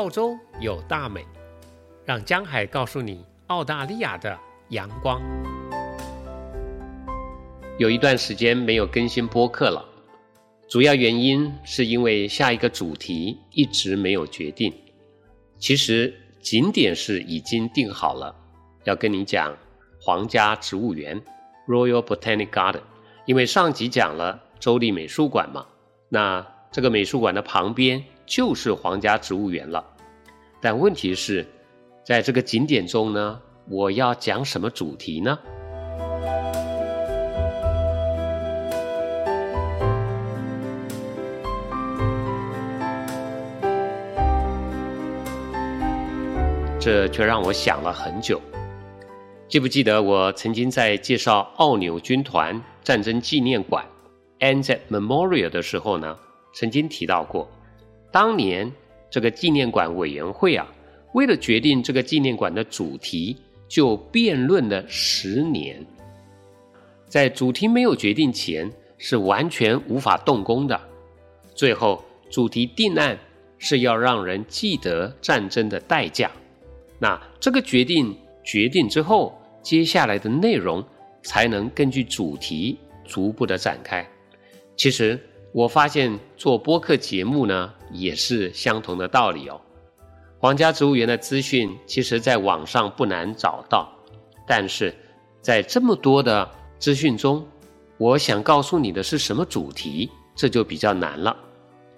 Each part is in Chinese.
澳洲有大美，让江海告诉你澳大利亚的阳光。有一段时间没有更新播客了，主要原因是因为下一个主题一直没有决定。其实景点是已经定好了，要跟你讲皇家植物园 （Royal Botanic Garden），因为上集讲了州立美术馆嘛，那这个美术馆的旁边。就是皇家植物园了，但问题是，在这个景点中呢，我要讲什么主题呢？这却让我想了很久。记不记得我曾经在介绍奥纽军团战争纪念馆 （ANZ Memorial） 的时候呢，曾经提到过。当年这个纪念馆委员会啊，为了决定这个纪念馆的主题，就辩论了十年。在主题没有决定前，是完全无法动工的。最后，主题定案是要让人记得战争的代价。那这个决定决定之后，接下来的内容才能根据主题逐步的展开。其实。我发现做播客节目呢，也是相同的道理哦。皇家植物园的资讯，其实在网上不难找到，但是在这么多的资讯中，我想告诉你的是什么主题，这就比较难了。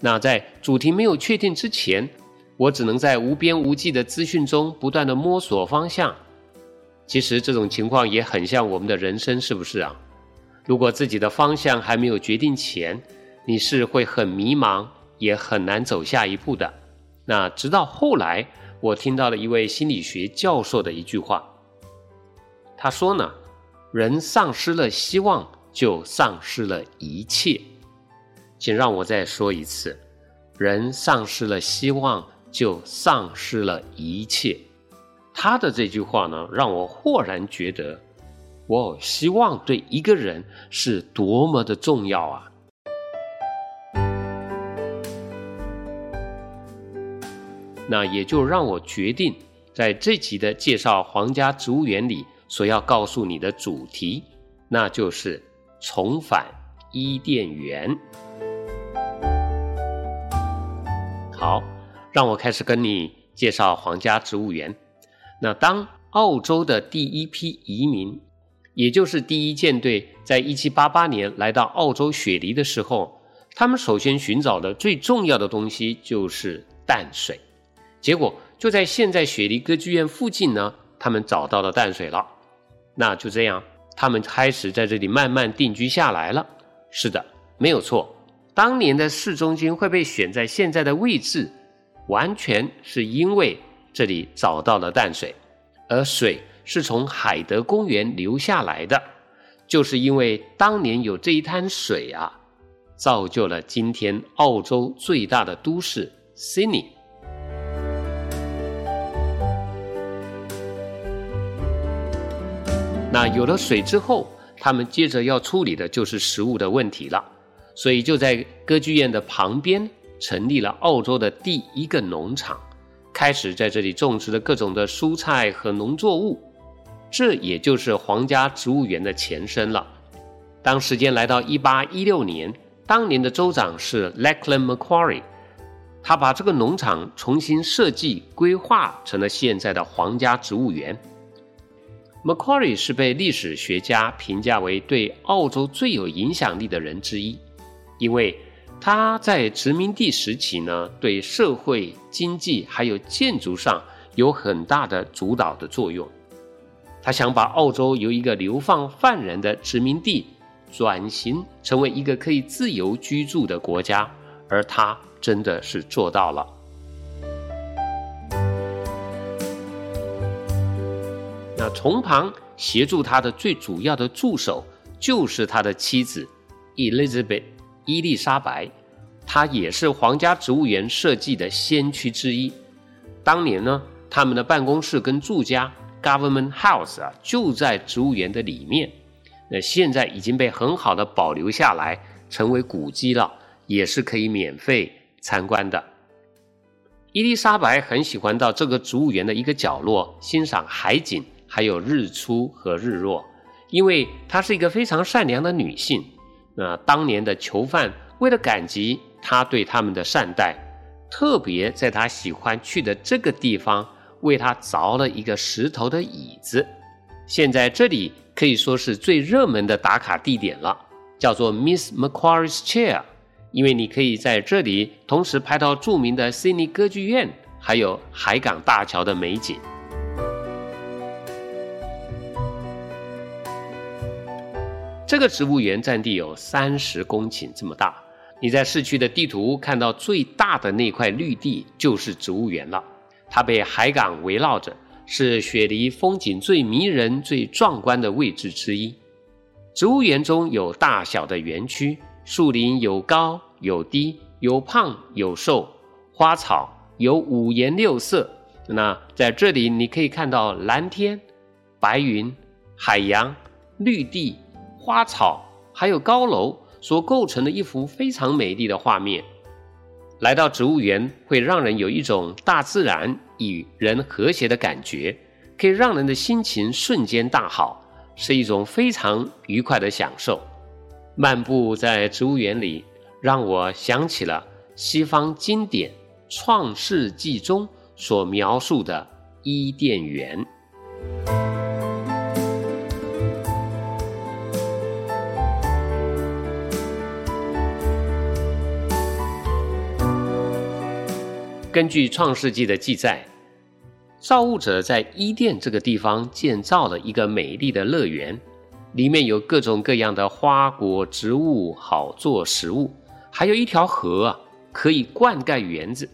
那在主题没有确定之前，我只能在无边无际的资讯中不断的摸索方向。其实这种情况也很像我们的人生，是不是啊？如果自己的方向还没有决定前，你是会很迷茫，也很难走下一步的。那直到后来，我听到了一位心理学教授的一句话，他说呢：“人丧失了希望，就丧失了一切。”请让我再说一次：“人丧失了希望，就丧失了一切。”他的这句话呢，让我豁然觉得，哦，希望对一个人是多么的重要啊！那也就让我决定，在这集的介绍皇家植物园里所要告诉你的主题，那就是重返伊甸园。好，让我开始跟你介绍皇家植物园。那当澳洲的第一批移民，也就是第一舰队，在一七八八年来到澳洲雪梨的时候，他们首先寻找的最重要的东西就是淡水。结果就在现在雪梨歌剧院附近呢，他们找到了淡水了。那就这样，他们开始在这里慢慢定居下来了。是的，没有错。当年的市中心会被选在现在的位置，完全是因为这里找到了淡水，而水是从海德公园流下来的，就是因为当年有这一滩水啊，造就了今天澳洲最大的都市悉尼。那有了水之后，他们接着要处理的就是食物的问题了，所以就在歌剧院的旁边成立了澳洲的第一个农场，开始在这里种植了各种的蔬菜和农作物，这也就是皇家植物园的前身了。当时间来到一八一六年，当年的州长是 Lachlan Macquarie，他把这个农场重新设计规划成了现在的皇家植物园。Macquarie 是被历史学家评价为对澳洲最有影响力的人之一，因为他在殖民地时期呢，对社会、经济还有建筑上有很大的主导的作用。他想把澳洲由一个流放犯人的殖民地转型成为一个可以自由居住的国家，而他真的是做到了。那从旁协助他的最主要的助手就是他的妻子，Elizabeth 伊丽莎白，她也是皇家植物园设计的先驱之一。当年呢，他们的办公室跟住家 Government House 啊就在植物园的里面。那现在已经被很好的保留下来，成为古迹了，也是可以免费参观的。伊丽莎白很喜欢到这个植物园的一个角落欣赏海景，还有日出和日落，因为她是一个非常善良的女性。那当年的囚犯为了感激她对他们的善待，特别在她喜欢去的这个地方为她凿了一个石头的椅子。现在这里可以说是最热门的打卡地点了，叫做 Miss Macquarie's Chair。因为你可以在这里同时拍到著名的悉尼歌剧院，还有海港大桥的美景。这个植物园占地有三十公顷这么大。你在市区的地图看到最大的那块绿地就是植物园了。它被海港围绕着，是雪梨风景最迷人、最壮观的位置之一。植物园中有大小的园区。树林有高有低，有胖有瘦，花草有五颜六色。那在这里，你可以看到蓝天、白云、海洋、绿地、花草，还有高楼所构成的一幅非常美丽的画面。来到植物园，会让人有一种大自然与人和谐的感觉，可以让人的心情瞬间大好，是一种非常愉快的享受。漫步在植物园里，让我想起了西方经典《创世纪》中所描述的伊甸园。根据《创世纪》的记载，造物者在伊甸这个地方建造了一个美丽的乐园。里面有各种各样的花果植物，好做食物，还有一条河啊，可以灌溉园子。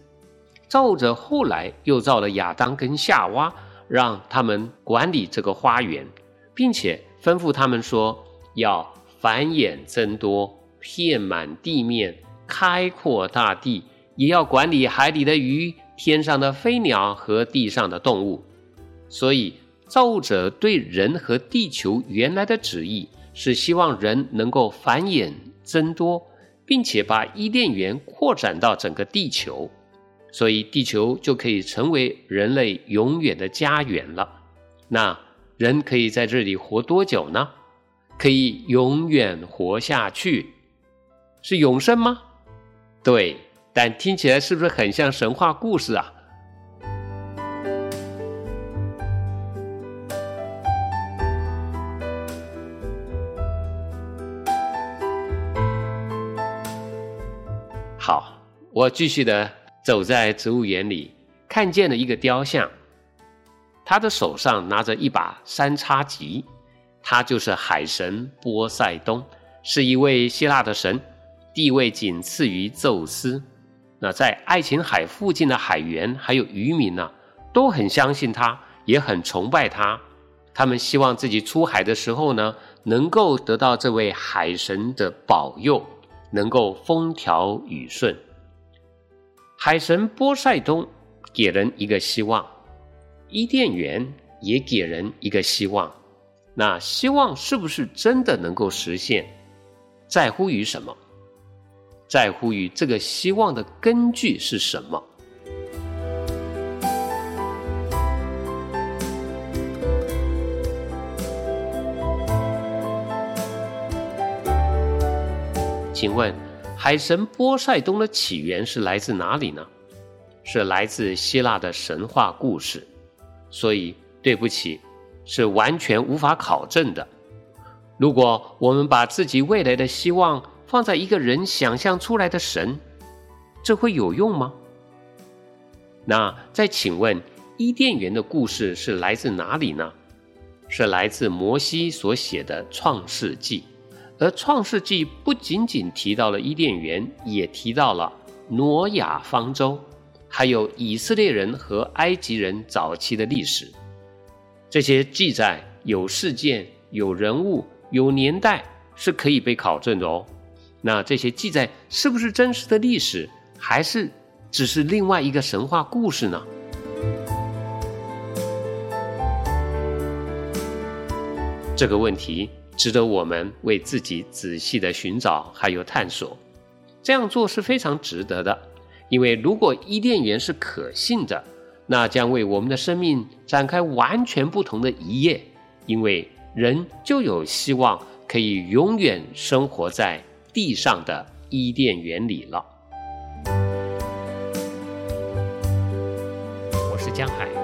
造物者后来又造了亚当跟夏娃，让他们管理这个花园，并且吩咐他们说要繁衍增多，遍满地面，开阔大地，也要管理海里的鱼、天上的飞鸟和地上的动物。所以。造物者对人和地球原来的旨意是希望人能够繁衍增多，并且把伊甸园扩展到整个地球，所以地球就可以成为人类永远的家园了。那人可以在这里活多久呢？可以永远活下去，是永生吗？对，但听起来是不是很像神话故事啊？好，我继续的走在植物园里，看见了一个雕像，他的手上拿着一把三叉戟，他就是海神波塞冬，是一位希腊的神，地位仅次于宙斯。那在爱琴海附近的海员还有渔民呢，都很相信他，也很崇拜他，他们希望自己出海的时候呢，能够得到这位海神的保佑。能够风调雨顺，海神波塞冬给人一个希望，伊甸园也给人一个希望。那希望是不是真的能够实现，在乎于什么？在乎于这个希望的根据是什么？请问，海神波塞冬的起源是来自哪里呢？是来自希腊的神话故事，所以对不起，是完全无法考证的。如果我们把自己未来的希望放在一个人想象出来的神，这会有用吗？那再请问，伊甸园的故事是来自哪里呢？是来自摩西所写的《创世纪》。而《创世纪》不仅仅提到了伊甸园，也提到了挪亚方舟，还有以色列人和埃及人早期的历史。这些记载有事件、有人物、有年代，是可以被考证的哦。那这些记载是不是真实的历史还是只是另外一个神话故事呢？这个问题值得我们为自己仔细的寻找还有探索这样做是非常值得的。因为如果伊甸园是可信的那将为我们的生命展开完全不同的一页因为人就有希望可以永远生活在地上的伊甸园里了。我是江海。